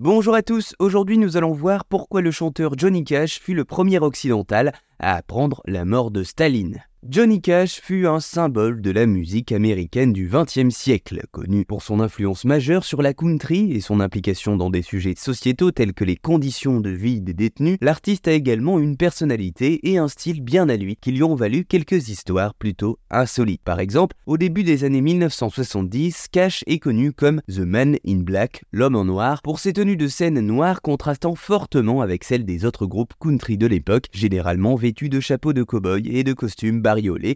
Bonjour à tous, aujourd'hui nous allons voir pourquoi le chanteur Johnny Cash fut le premier occidental à apprendre la mort de Staline. Johnny Cash fut un symbole de la musique américaine du XXe siècle, connu pour son influence majeure sur la country et son implication dans des sujets sociétaux tels que les conditions de vie des détenus. L'artiste a également une personnalité et un style bien à lui qui lui ont valu quelques histoires plutôt insolites. Par exemple, au début des années 1970, Cash est connu comme The Man in Black, l'homme en noir, pour ses tenues de scène noires contrastant fortement avec celles des autres groupes country de l'époque, généralement vêtus de chapeaux de cow-boy et de costumes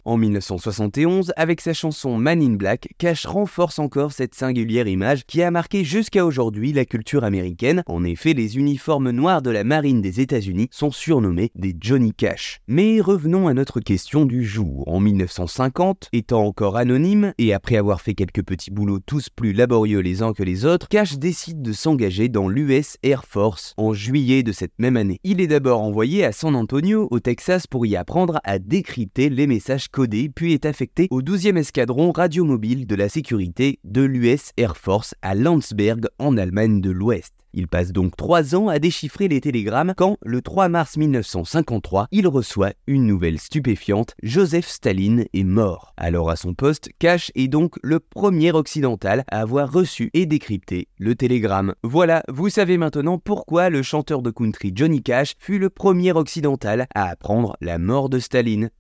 en 1971, avec sa chanson Man in Black, Cash renforce encore cette singulière image qui a marqué jusqu'à aujourd'hui la culture américaine. En effet, les uniformes noirs de la marine des États-Unis sont surnommés des Johnny Cash. Mais revenons à notre question du jour. En 1950, étant encore anonyme et après avoir fait quelques petits boulots tous plus laborieux les uns que les autres, Cash décide de s'engager dans l'US Air Force en juillet de cette même année. Il est d'abord envoyé à San Antonio, au Pour y apprendre à décrypter les messages codés, puis est affecté au 12e escadron radiomobile de la sécurité de l'US Air Force à Landsberg en Allemagne de l'Ouest. Il passe donc trois ans à déchiffrer les télégrammes quand, le 3 mars 1953, il reçoit une nouvelle stupéfiante, Joseph Staline est mort. Alors à son poste, Cash est donc le premier occidental à avoir reçu et décrypté le télégramme. Voilà, vous savez maintenant pourquoi le chanteur de country Johnny Cash fut le premier occidental à apprendre la mort de Staline.